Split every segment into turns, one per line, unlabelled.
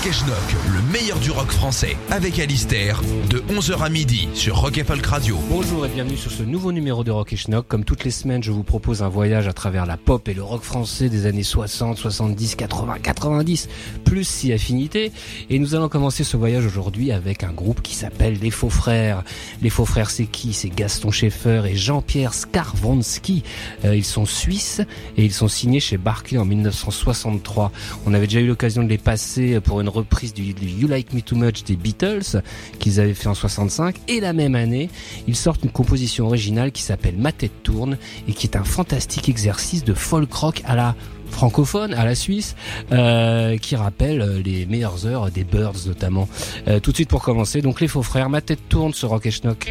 Rock et Schnock, le meilleur du rock français, avec Alistair, de 11h à midi sur Rock et Folk Radio.
Bonjour et bienvenue sur ce nouveau numéro de Rock et Schnock. Comme toutes les semaines, je vous propose un voyage à travers la pop et le rock français des années 60, 70, 80, 90, plus si affinité. Et nous allons commencer ce voyage aujourd'hui avec un groupe qui s'appelle Les Faux Frères. Les Faux Frères, c'est qui? C'est Gaston Schaeffer et Jean-Pierre Skarvonsky. Euh, ils sont suisses et ils sont signés chez Barclay en 1963. On avait déjà eu l'occasion de les passer pour une reprise du, You Like Me Too Much des Beatles qu'ils avaient fait en 65 et la même année ils sortent une composition originale qui s'appelle Ma tête tourne et qui est un fantastique exercice de folk rock à la francophone à la Suisse euh, qui rappelle euh, les meilleures heures des Birds notamment. Euh, tout de suite pour commencer donc les faux frères Ma tête tourne sur Rock et Schnock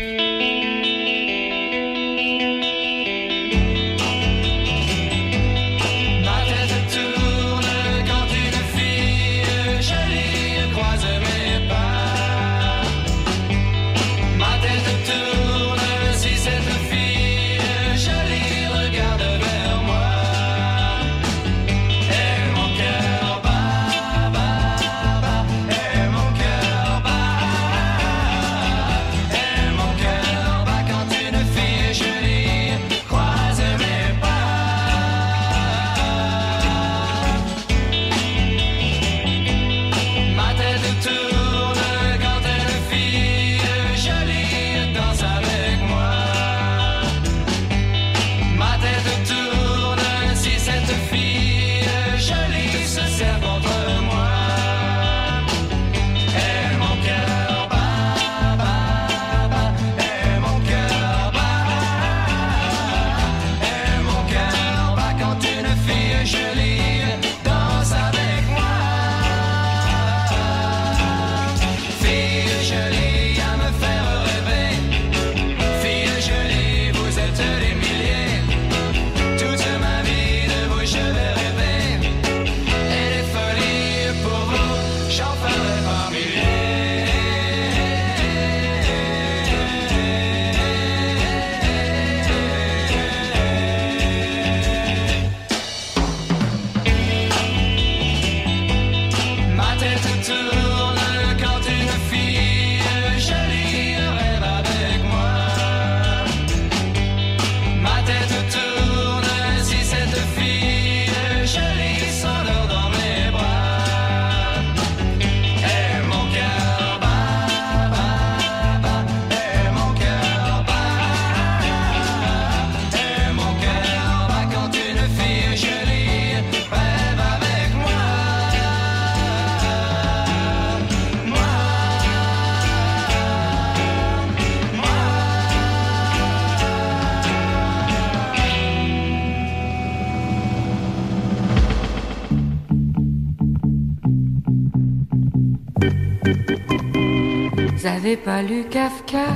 Vous
avez pas lu Kafka?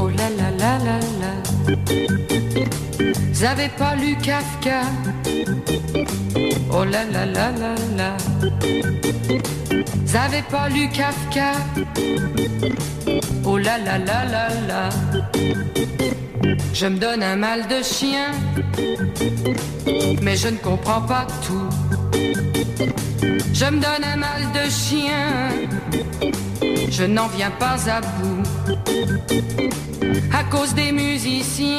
Oh là là là là là Vous avez pas lu Kafka? Oh là là là là là Vous avez pas lu Kafka? Oh là là là là là Je me donne un mal de chien Mais je ne comprends pas tout je me donne un mal de chien, je n'en viens pas à bout. À cause des musiciens,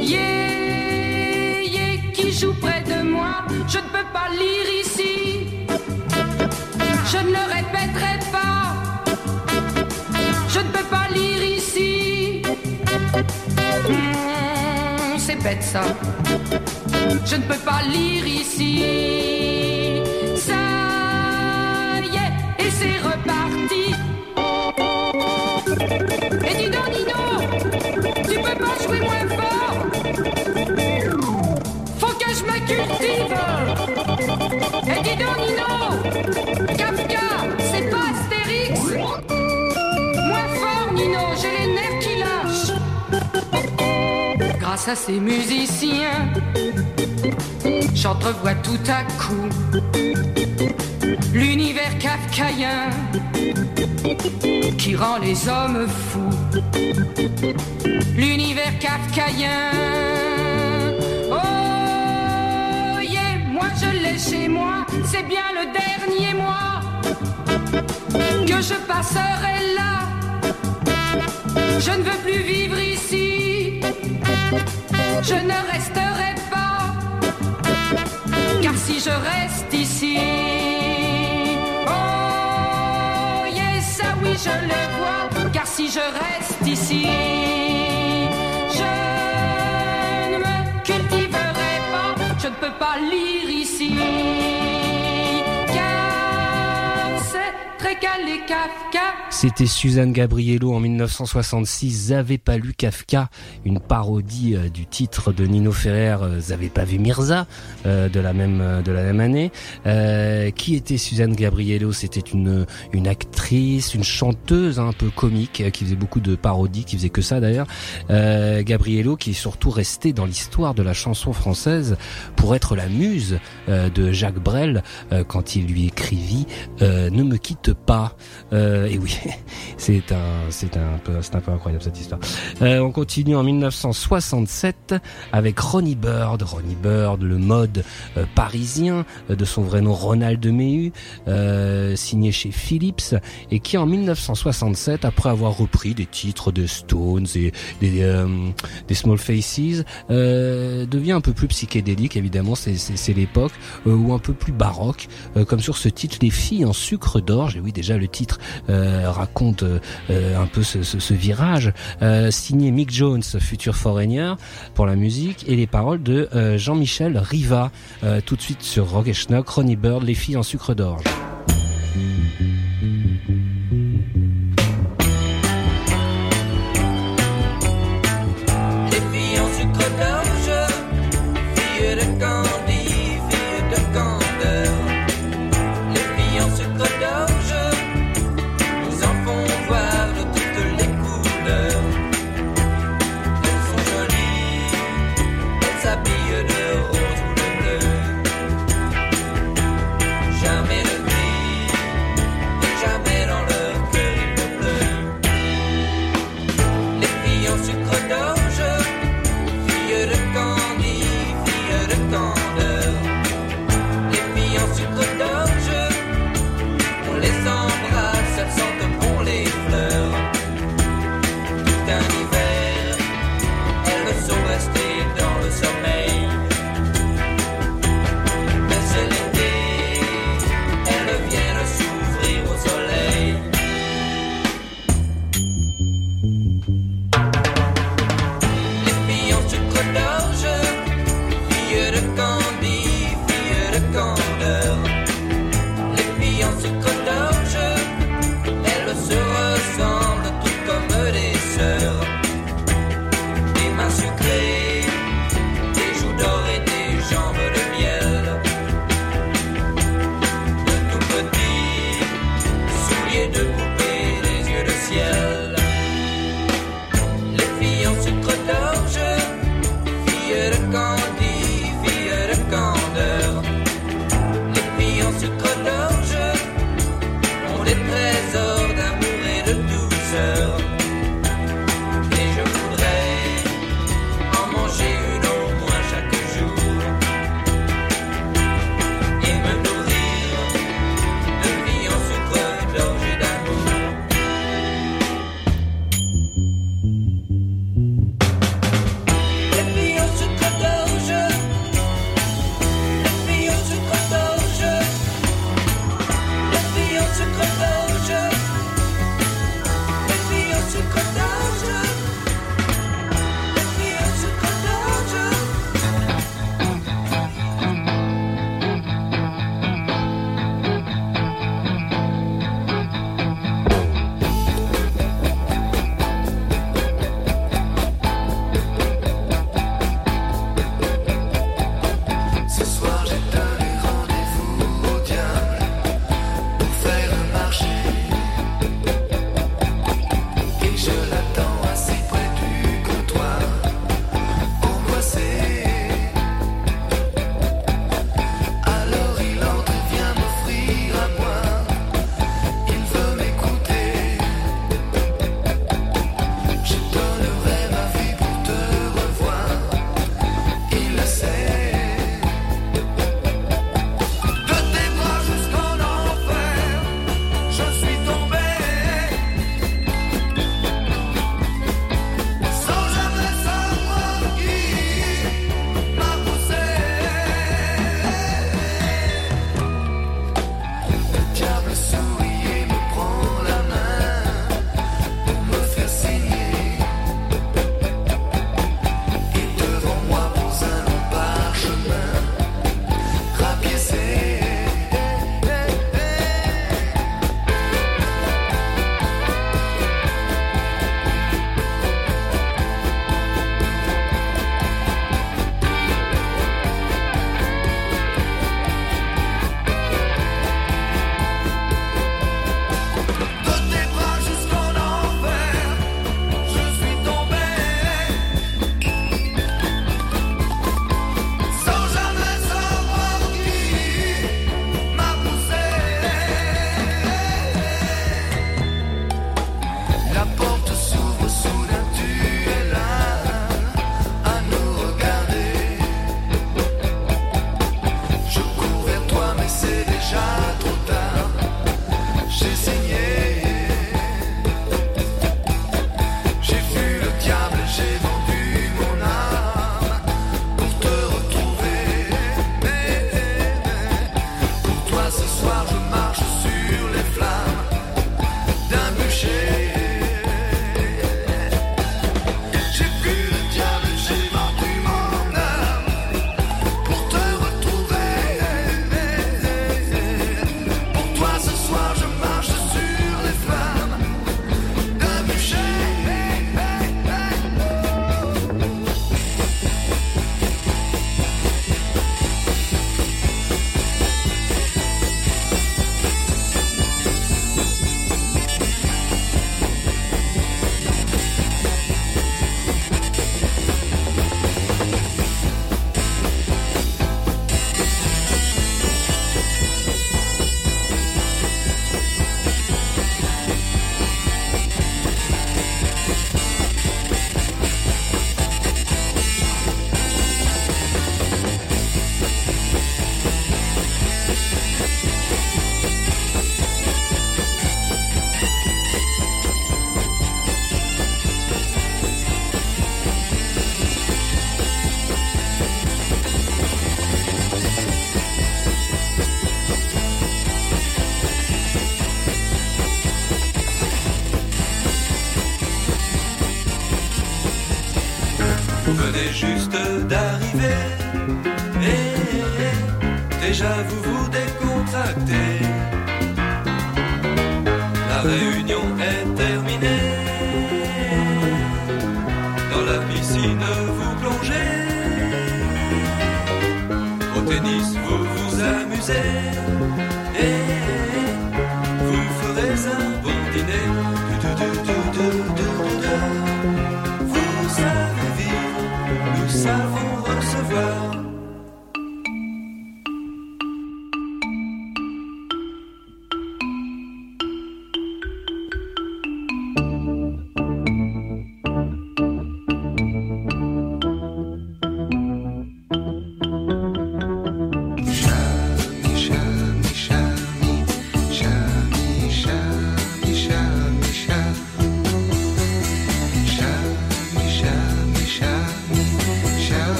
yeah, yeah, qui jouent près de moi, je ne peux pas lire ici. Je ne ça. Je ne peux pas lire ici. Ça y est, et c'est reparti. À ces musiciens, j'entrevois tout à coup l'univers kafkaïen qui rend les hommes fous. L'univers kafkaïen. Oh, yeah, moi je l'ai chez moi, c'est bien le dernier mois que je passerai là. Je ne veux plus vivre ici, je ne resterai pas, car si je reste ici, oh yes, ça oui je le vois, car si je reste ici, je ne me cultiverai pas, je ne peux pas lire ici,
C'était Suzanne Gabriello en 1966, J'avais pas lu Kafka, une parodie euh, du titre de Nino Ferrer, euh, J'avais pas vu Mirza, euh, de la même de la même année. Euh, qui était Suzanne Gabriello? C'était une une actrice, une chanteuse un peu comique, qui faisait beaucoup de parodies, qui faisait que ça d'ailleurs. Euh, Gabriello, qui est surtout restée dans l'histoire de la chanson française pour être la muse de Jacques Brel quand il lui écrivit Ne me quitte pas. Euh, et oui, c'est un, c'est un peu, c'est un peu incroyable cette histoire. Euh, on continue en 1967 avec Ronnie Bird. Ronnie Bird, le mode euh, parisien de son vrai nom Ronald Mehu, signé chez Philips et qui en 1967, après avoir repris des titres de Stones et des, des Small Faces, devient un peu plus psychédélique. Évidemment, c'est, l'époque ou un peu plus baroque, comme sur ce titre Les filles en sucre d'orge. Oui, déjà le titre euh, raconte euh, un peu ce, virage. Euh, signé Mick Jones, futur foreigner pour la musique, et les paroles de Jean-Michel Riva. Tout de suite sur Rock et Schnock, Ronnie Bird, Les filles en sucre d'orge.
配
走。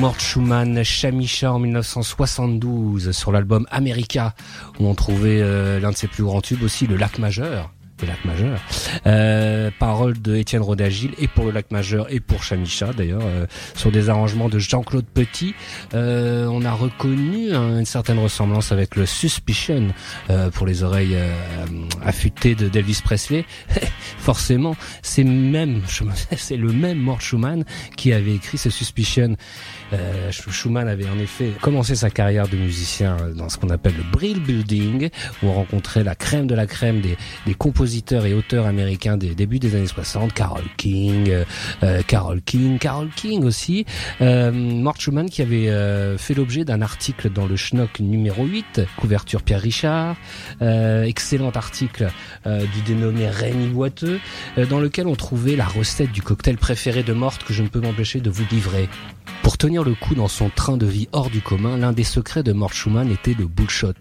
Mort Schumann, Chamicha en 1972 sur l'album America où on trouvait euh, l'un de ses plus grands tubes aussi, le lac majeur. Le lac majeur. Euh, parole de Étienne Rodagil et pour le lac majeur et pour Chamicha d'ailleurs euh, sur des arrangements de Jean-Claude Petit. Euh, on a reconnu hein, une certaine ressemblance avec le Suspicion euh, pour les oreilles euh, affûtées de d'Elvis Presley. Forcément, c'est c'est le même Mort Schumann qui avait écrit ce Suspicion. Euh, Schumann avait en effet commencé sa carrière de musicien dans ce qu'on appelle le Brill Building, où on rencontrait la crème de la crème des, des compositeurs et auteurs américains des débuts des années 60, Carol King, euh, euh, Carol King, Carol King aussi. Euh, Mort Schumann qui avait euh, fait l'objet d'un article dans le Schnock numéro 8, couverture Pierre Richard, euh, excellent article euh, du dénommé Rémi Boiteux, euh, dans lequel on trouvait la recette du cocktail préféré de Morte que je ne peux m'empêcher de vous livrer.
Pour tenir le coup dans son train de vie hors du commun, l'un des secrets de Mort Schumann était le bullshot,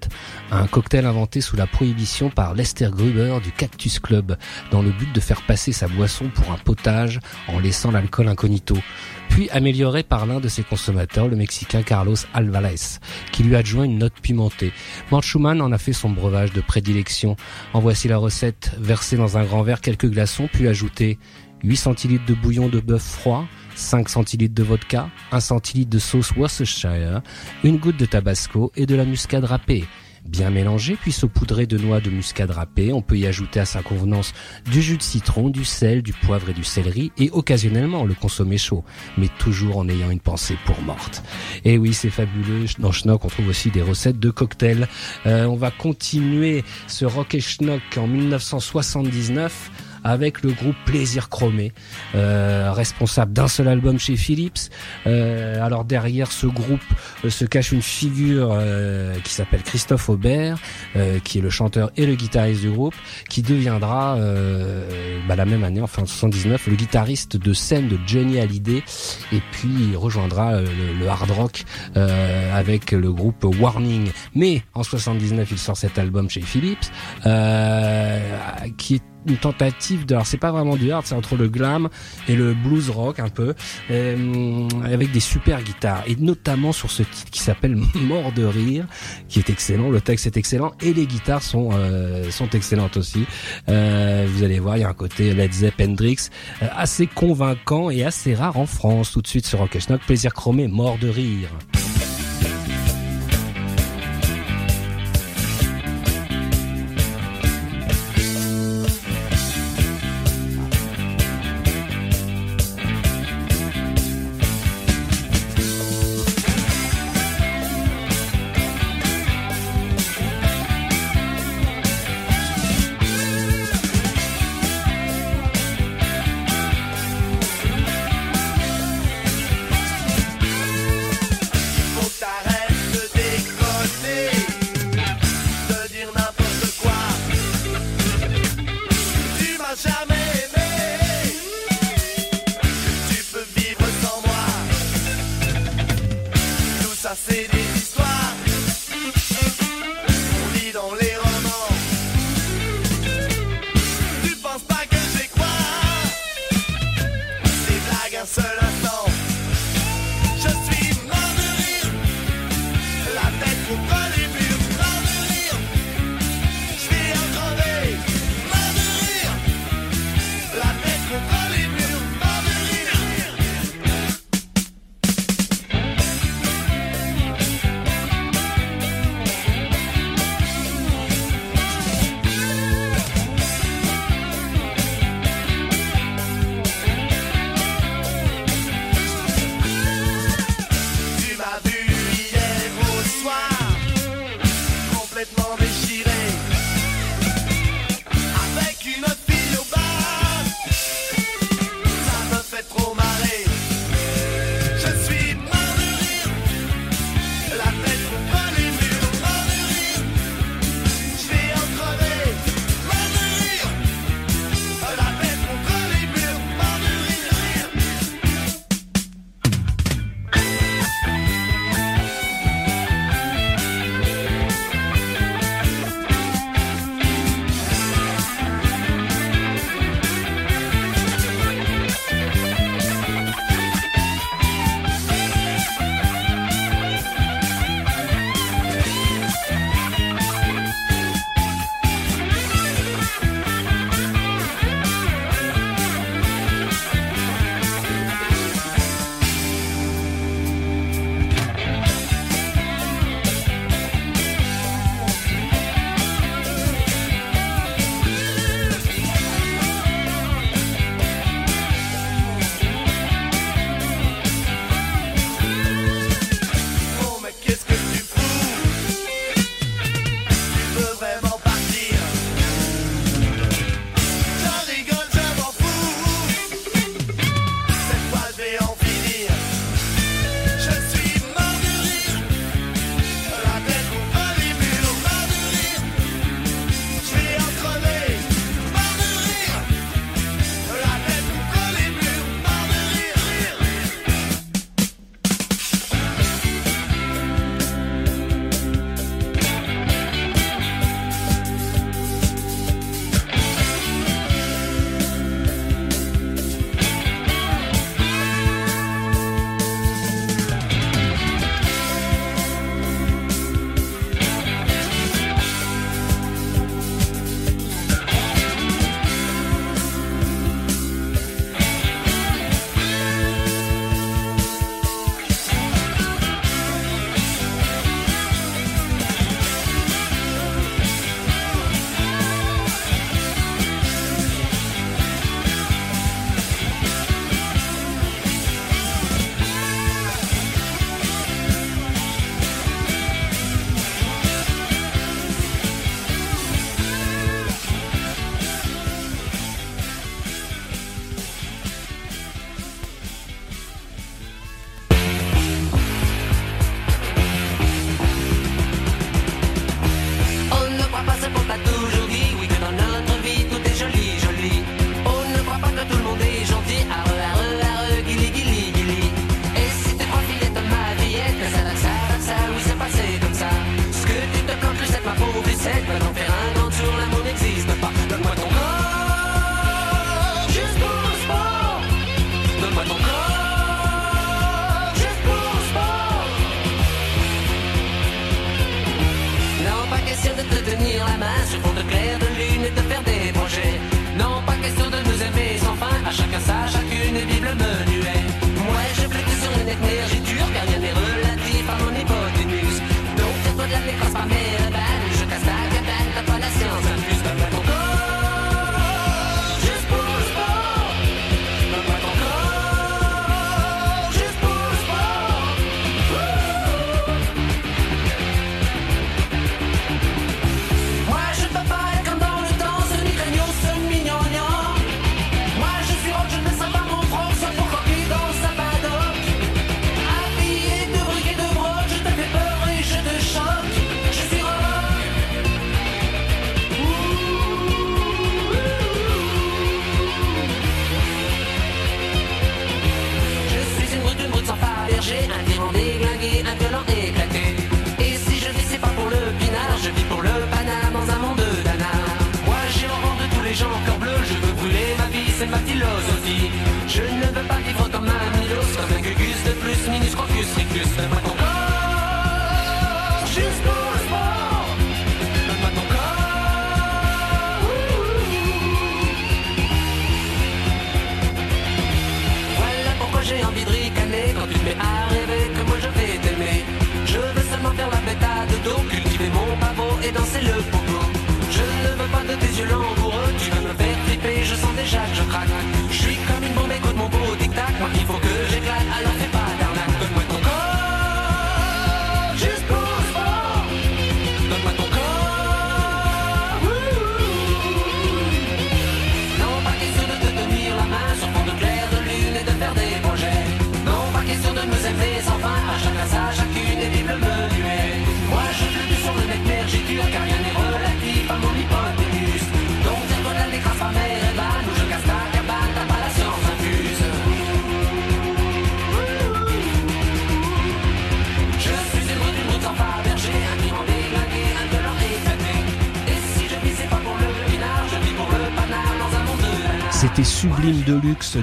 un cocktail inventé sous la prohibition par Lester Gruber du Cactus Club, dans le but de faire passer sa boisson pour un potage en laissant l'alcool incognito puis amélioré par l'un de ses consommateurs, le Mexicain Carlos Alvarez, qui lui adjoint une note pimentée. Mort Schumann en a fait son breuvage de prédilection. En voici la recette. Verser dans un grand verre quelques glaçons, puis ajouter 8 centilitres de bouillon de bœuf froid, 5 centilitres de vodka, 1 centilitre de sauce Worcestershire, une goutte de tabasco et de la muscade râpée. Bien mélangé, puis saupoudré de noix de muscade râpée. On peut y ajouter à sa convenance du jus de citron, du sel, du poivre et du céleri, et occasionnellement le consommer chaud, mais toujours en ayant une pensée pour morte. Et oui, c'est fabuleux. Dans Schnock, on trouve aussi des recettes de cocktails. Euh, on va continuer ce Rock et Schnock en 1979 avec le groupe Plaisir Chromé, euh, responsable d'un seul album chez Philips. Euh, alors derrière ce groupe euh, se cache une figure euh, qui s'appelle Christophe Aubert, euh, qui est le chanteur et le guitariste du groupe, qui deviendra bah, la même année, enfin en 79, le guitariste de scène de Johnny Hallyday, et puis il rejoindra le, le hard rock avec le groupe Warning. Mais en 79, il sort cet album chez Philips, euh, qui est une tentative de alors c'est pas vraiment du hard c'est entre le glam et le blues rock un peu euh, avec des super guitares. Et notamment sur ce titre qui s'appelle Mort de rire qui est excellent. Le texte est excellent et les guitares sont euh, sont excellentes aussi. Euh, vous allez voir il y a un côté Led Zepp Hendrix euh, assez convaincant et assez rare en France. Tout de suite sur Rock Schnock plaisir chromé Mort de rire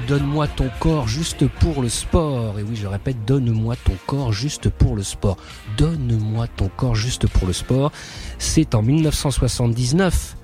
donne-moi ton corps juste pour le sport. Et oui, je répète, donne-moi ton corps juste pour le sport. Donne-moi ton corps juste pour le sport. C'est en 1979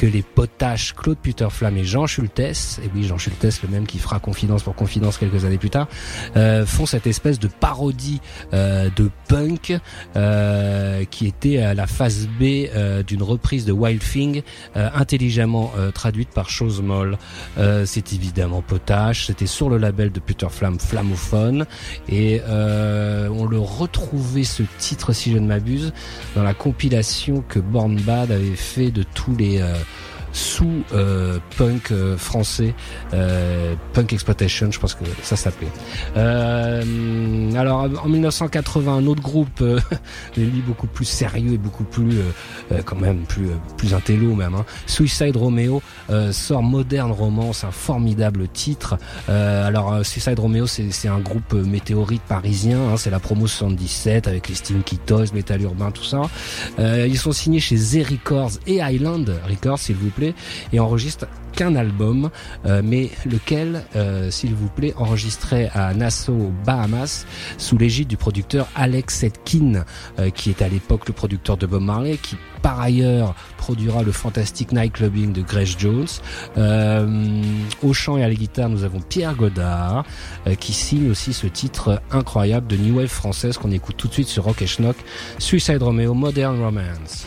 que les potaches Claude Puterflamme et Jean Schultes, et oui Jean Schultes le même qui fera Confidence pour Confidence quelques années plus tard, euh, font cette espèce de parodie euh, de punk euh, qui était à la phase B euh, d'une reprise de Wild Thing intelligemment traduite par Chose Moll. Euh, c'est évidemment potache, c'était sur le label de Puterflamme Flammophone et on le retrouvait ce titre si je ne m'abuse dans la compilation que Born Bad avait fait de tous les sous euh, punk euh, français, euh, punk exploitation, je pense que ça s'appelait. Alors en 1980, un autre groupe, lui beaucoup plus sérieux et beaucoup plus, quand même plus plus intello même. Hein. Suicide Romeo sort Modern Romance, un formidable titre. Alors Suicide Romeo, c'est un groupe météorite parisien, hein, c'est la promo 77 avec les Stinky Toys, Metal Urbain, tout ça. Ils sont signés chez Z Records et Island Records, s'il vous plaît, et enregistrent qu'un album, euh, mais lequel, euh, s'il vous plaît, enregistré à Nassau, Bahamas, sous l'égide du producteur Alex Etkin, euh, qui est à l'époque le producteur de Bob Marley, qui par ailleurs produira le fantastique Nightclubbing de Grace Jones. Euh, au chant et à la guitare, nous avons Pierre Godard, euh, qui signe aussi ce titre incroyable de New Wave française qu'on écoute tout de suite sur Rock et Schnock, Suicide Romeo Modern Romance.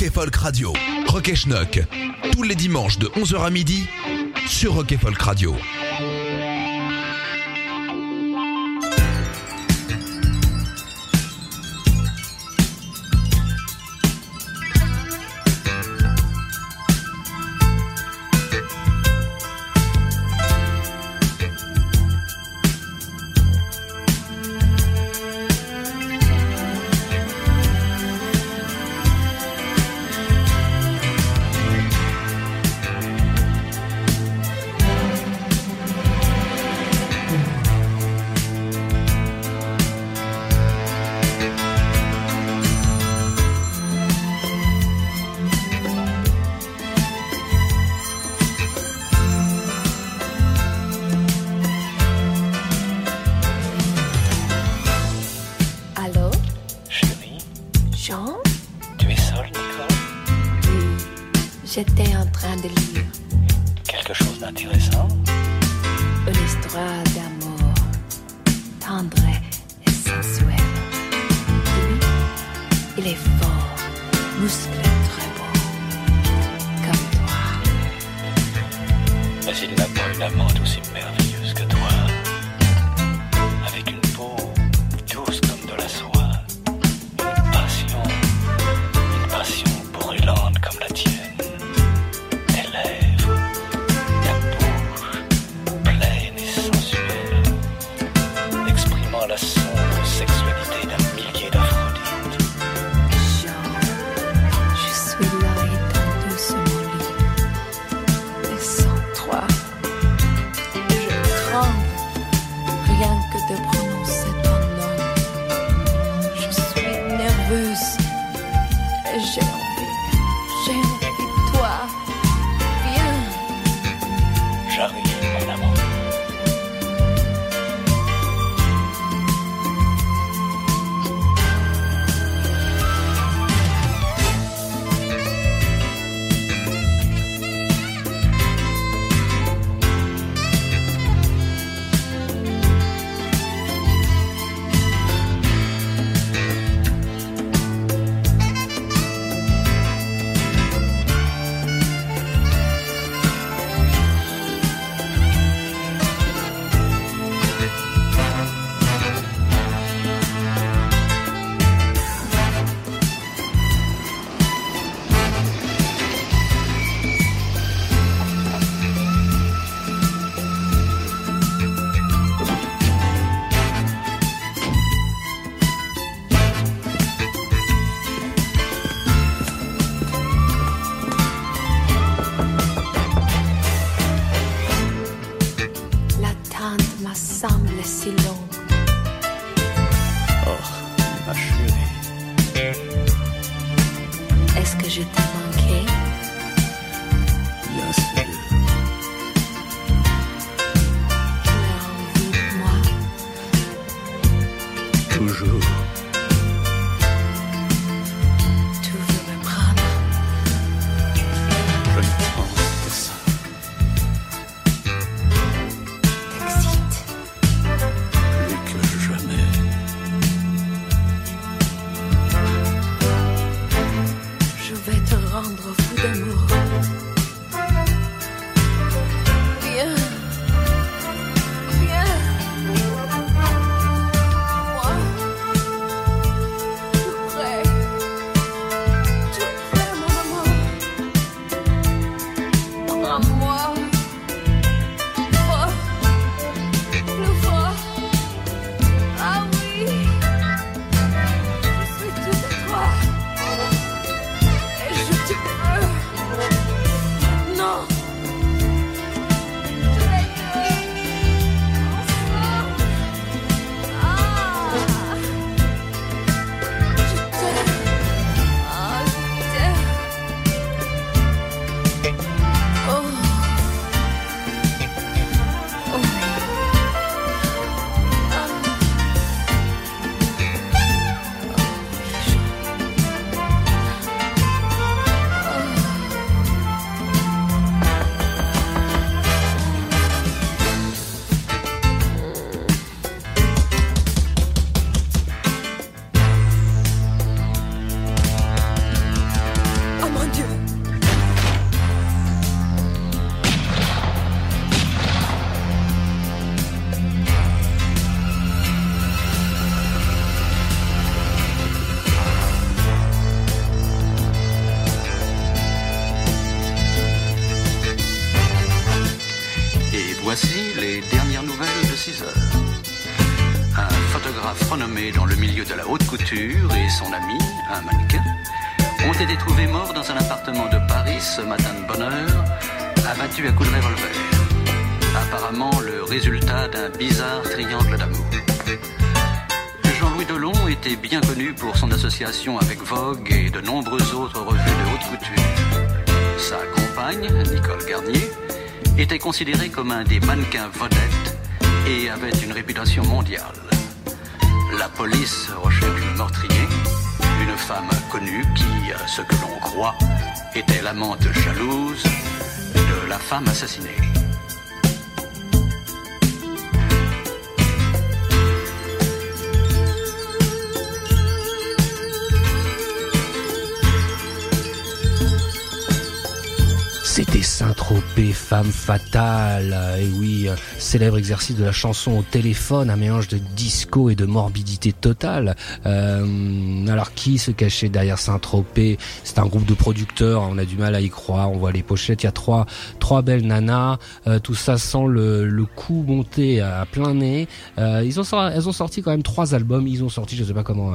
Rock et Folk Radio. Rock et Schnock. Tous les dimanches de 11h à midi sur Rock et Folk Radio.
Dans un appartement de Paris ce matin de bonne heure, abattus à coups de revolver. Apparemment le résultat d'un bizarre triangle d'amour. Jean-Louis Delon était bien connu pour son association avec Vogue et de nombreuses autres revues de haute couture. Sa compagne, Nicole Garnier, était considérée comme un des mannequins vedettes et avait une réputation mondiale. La police recherche le meurtrier, femme connue qui, à ce que l'on croit, était l'amante jalouse de la femme assassinée.
C'était Saint-Tropez, femme fatale. Et oui, euh, célèbre exercice de la chanson au téléphone, un mélange de disco et de morbidité totale. Euh, alors qui se cachait derrière Saint-Tropez? C'est un groupe de producteurs, on a du mal à y croire, on voit les pochettes, il y a trois, trois belles nanas, euh, tout ça sent le, le coup monté à plein nez. Ils ont, elles ont sorti quand même trois albums, ils ont sorti, je sais pas comment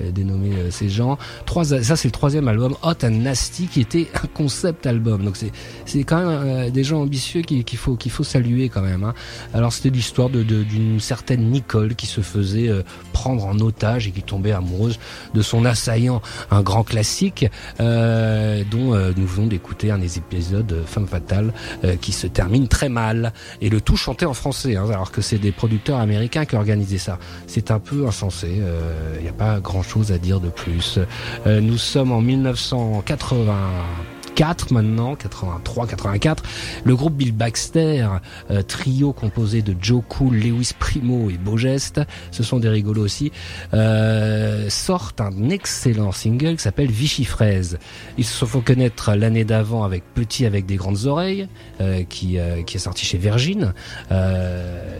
dénommer ces gens, trois, ça c'est le troisième album, Hot and Nasty, qui était un concept album. Donc c'est c'est quand même euh, des gens ambitieux qu'il faut qu'il faut saluer quand même. hein. Alors c'était l'histoire de- de- d'une certaine Nicole qui se faisait euh, prendre en otage et qui tombait amoureuse de son assaillant, un grand classique euh, dont nous venons d'écouter un des épisodes Femme fatale qui se termine très mal et le tout chanté en français hein, alors que c'est des producteurs américains qui organisaient ça. C'est un peu insensé, il n'y a pas grand chose à dire de plus. Nous sommes en 1980. 4 maintenant, 83, 84. Le groupe Bill Baxter, euh, trio composé de Joe Cool, Lewis Primo et Beau Geste, ce sont des rigolos aussi, euh, sortent un excellent single qui s'appelle Vichy Fraise. Ils se fait connaître l'année d'avant avec Petit avec des grandes oreilles, euh, qui, euh, qui est sorti chez Virgin, euh,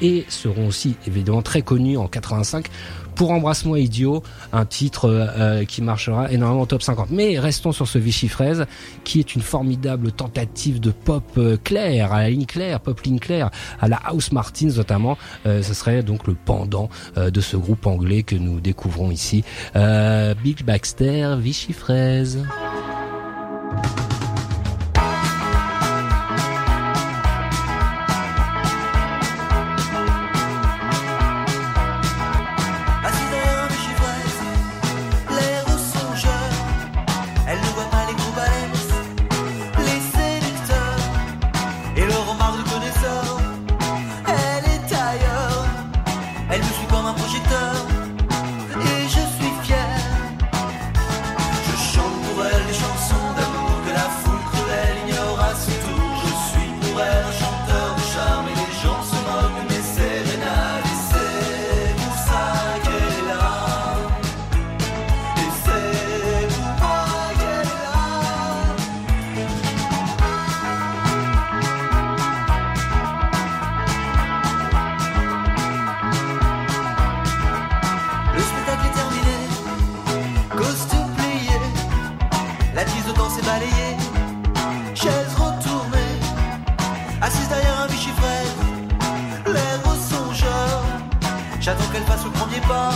et seront aussi évidemment très connus en 85 pour Embrasse-moi idiot, un titre euh, euh, qui marchera énormément top 50. Mais restons sur ce Vichy Fraise, qui est une formidable tentative de pop euh, clair, à la ligne claire, pop ligne claire, à la House Martins notamment. Euh, ce serait donc le pendant euh, de ce groupe anglais que nous découvrons ici. Euh, Big Baxter, Vichy Fraise.
J'attends qu'elle fasse le
premier pas.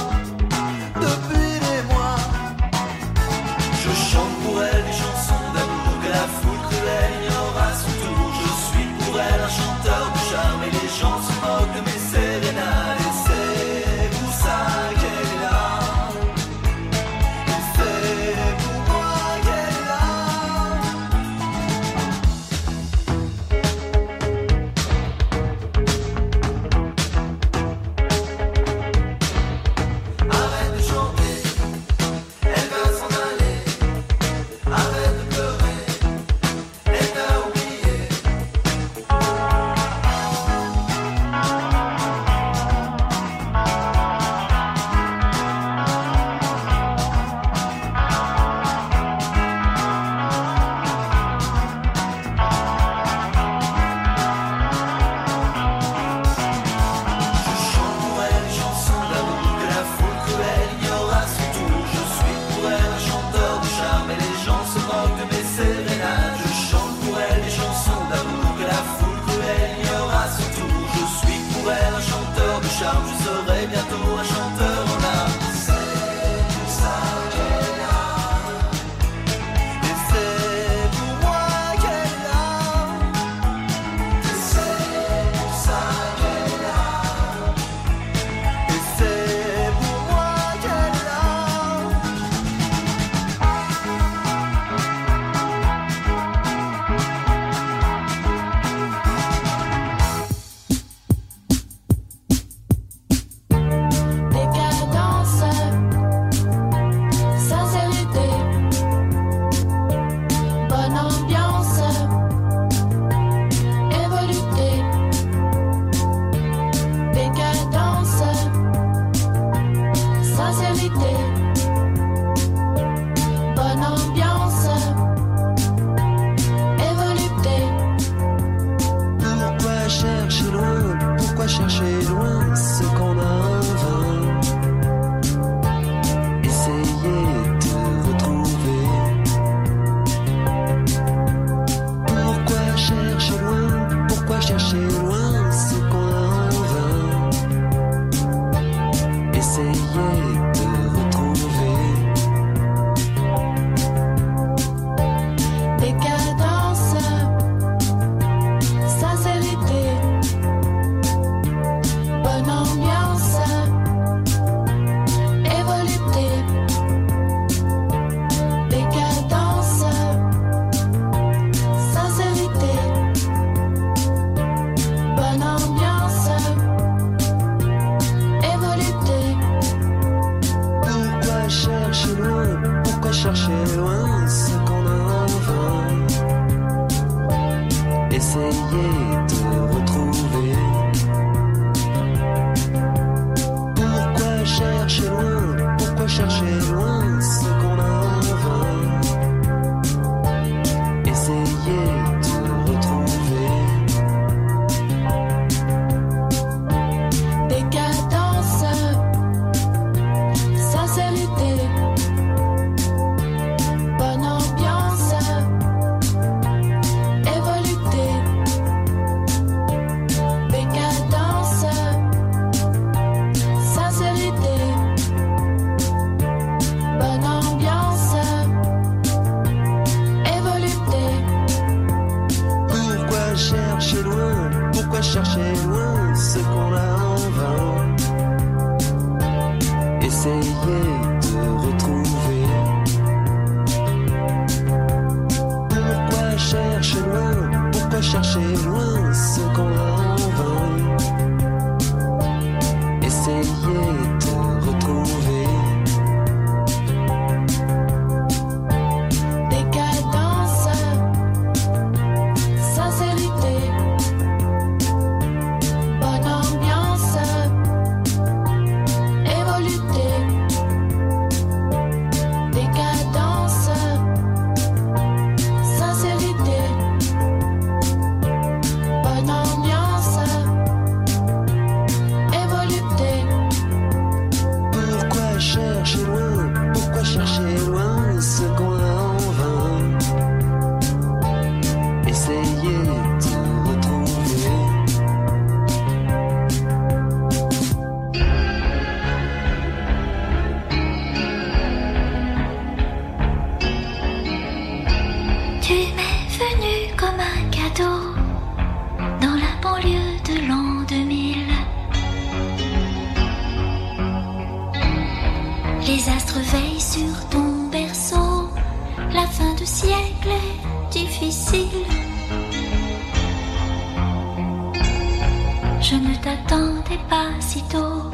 Pas si tôt.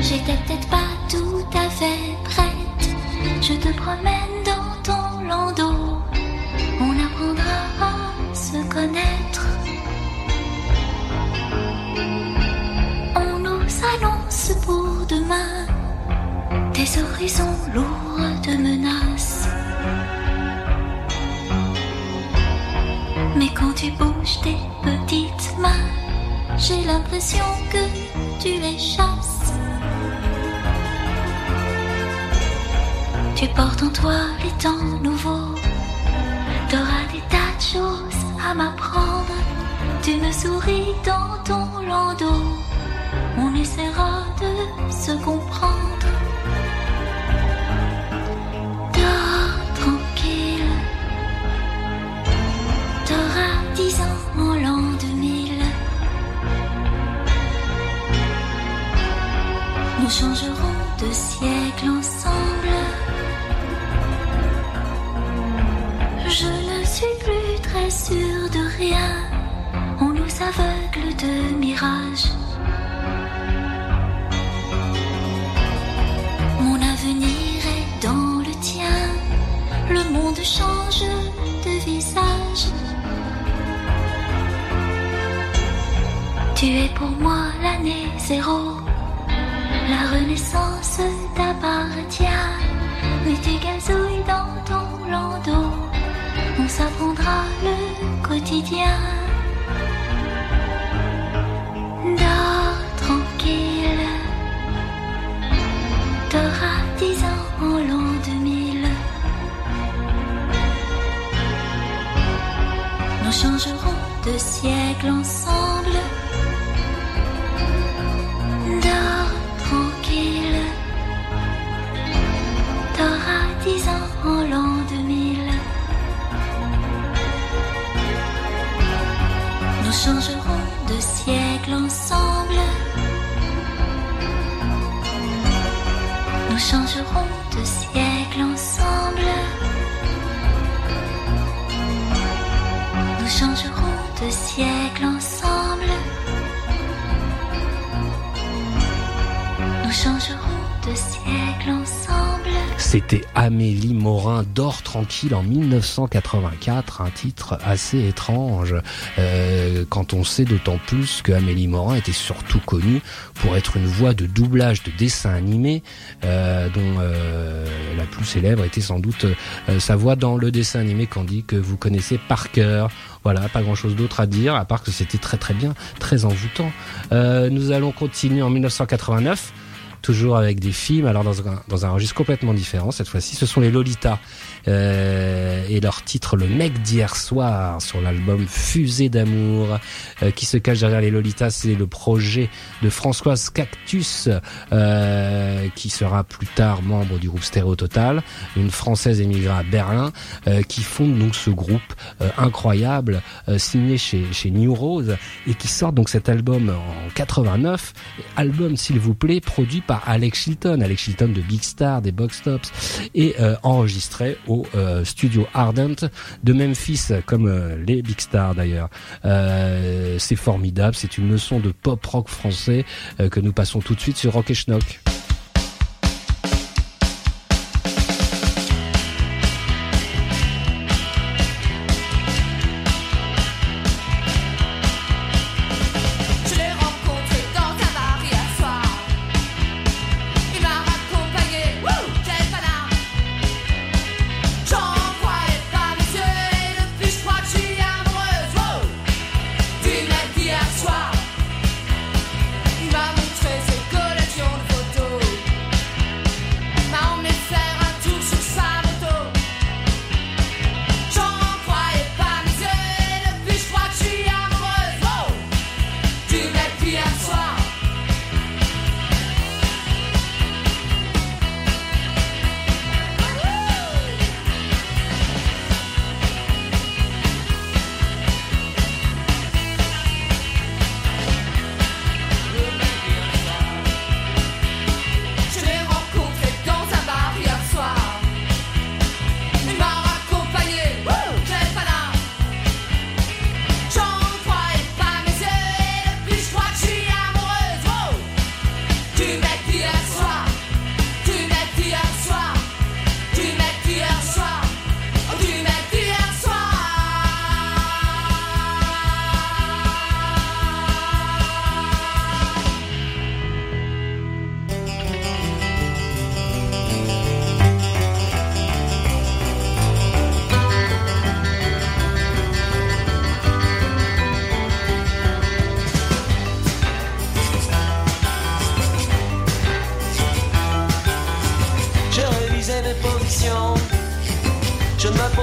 J'étais peut-être pas tout à fait prête. Je te promène dans ton landau. On apprendra à se connaître. On nous annonce pour demain des horizons lourds de menaces. Mais quand tu bouges tes petites mains, j'ai l'impression que tu les chasses. Tu portes en toi les temps nouveaux. T'auras des tas de choses à m'apprendre. Tu me souris dans ton landau. On essaiera de se comprendre. Changerons de siècle ensemble. Je ne suis plus très sûre de rien. On nous aveugle de mirages. Mon avenir est dans le tien. Le monde change de visage. Tu es pour moi l'année zéro, la renaissance t'appartient. Oui, tu gazouilles dans ton landau. On s'apprendra le quotidien. En
1984, un titre assez étrange euh, quand on sait d'autant plus que Amélie Morin était surtout connue pour être une voix de doublage de dessin animé euh, dont euh, la plus célèbre était sans doute euh, sa voix dans le dessin animé Candy que vous connaissez par cœur. Voilà, pas grand chose d'autre à dire, à part que c'était très très bien, très envoûtant. Euh, nous allons continuer en 1989 toujours avec des films, alors dans un, dans un registre complètement différent cette fois-ci. Ce sont les Lolita euh, et leur titre Le mec d'hier soir sur l'album Fusée d'amour euh, qui se cache derrière les Lolita. C'est le projet de Françoise Cactus euh, qui sera plus tard membre du groupe Stéréo Total, une française émigrée à Berlin euh, qui fonde donc ce groupe euh, incroyable euh, signé chez, New Rose et qui sort donc cet album en 89. Album s'il vous plaît produit par Alex Chilton, Alex Chilton de Big Star, des Box Tops et euh, enregistré au euh, studio Ardent de Memphis comme euh, les Big Stars d'ailleurs. Euh, c'est formidable, c'est une leçon de pop rock français que nous passons tout de suite sur Rock et Schnock.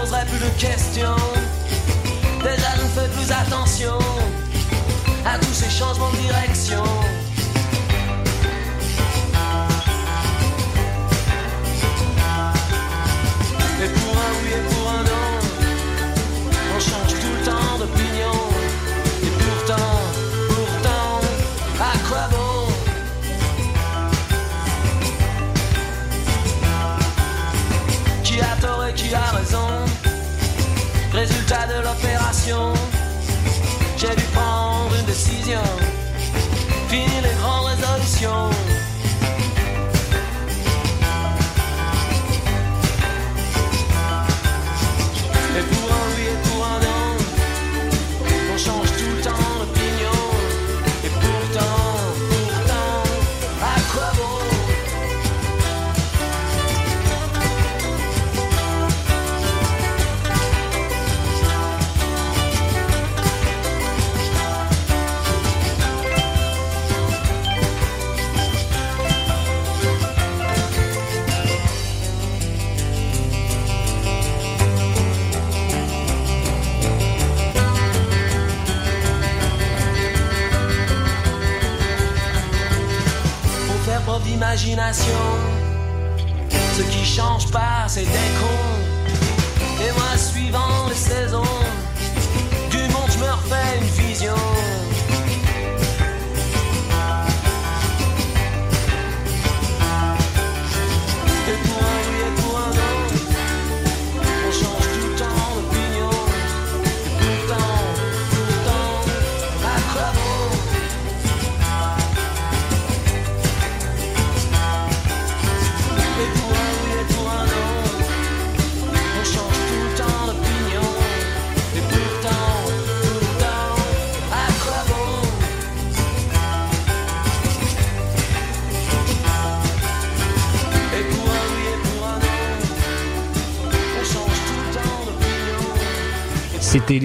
Poserai plus de questions. Déjà, je ne fais plus attention à tous ces changements de direction. Résultat de l'opération. J'ai dû prendre une décision. Fini les grandes résolutions Ce qui change pas, c'est des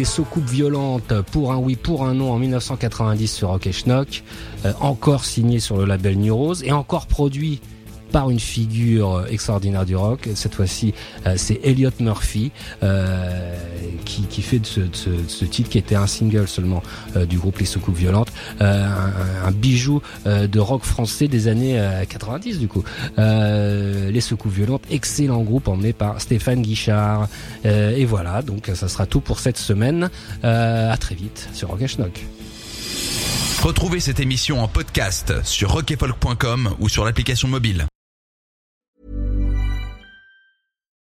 les
soucoupes violentes pour un oui, pour un non en 1990 sur Rock Schnock, euh, encore signé sur le label New Rose et encore produit par une figure euh, extraordinaire du rock. Cette fois-ci, euh, c'est Elliot Murphy euh, qui, fait de ce, titre qui était un single seulement du groupe Les Soucoupes Violentes, un, bijou de rock français des années euh, 90 du coup. Les Soucoupes Violentes, excellent groupe emmené par Stéphane Guichard. Et voilà, donc ça sera tout pour cette semaine. À très vite sur Rock Schnock.
Retrouvez cette émission en podcast sur rockefolk.com ou sur l'application mobile.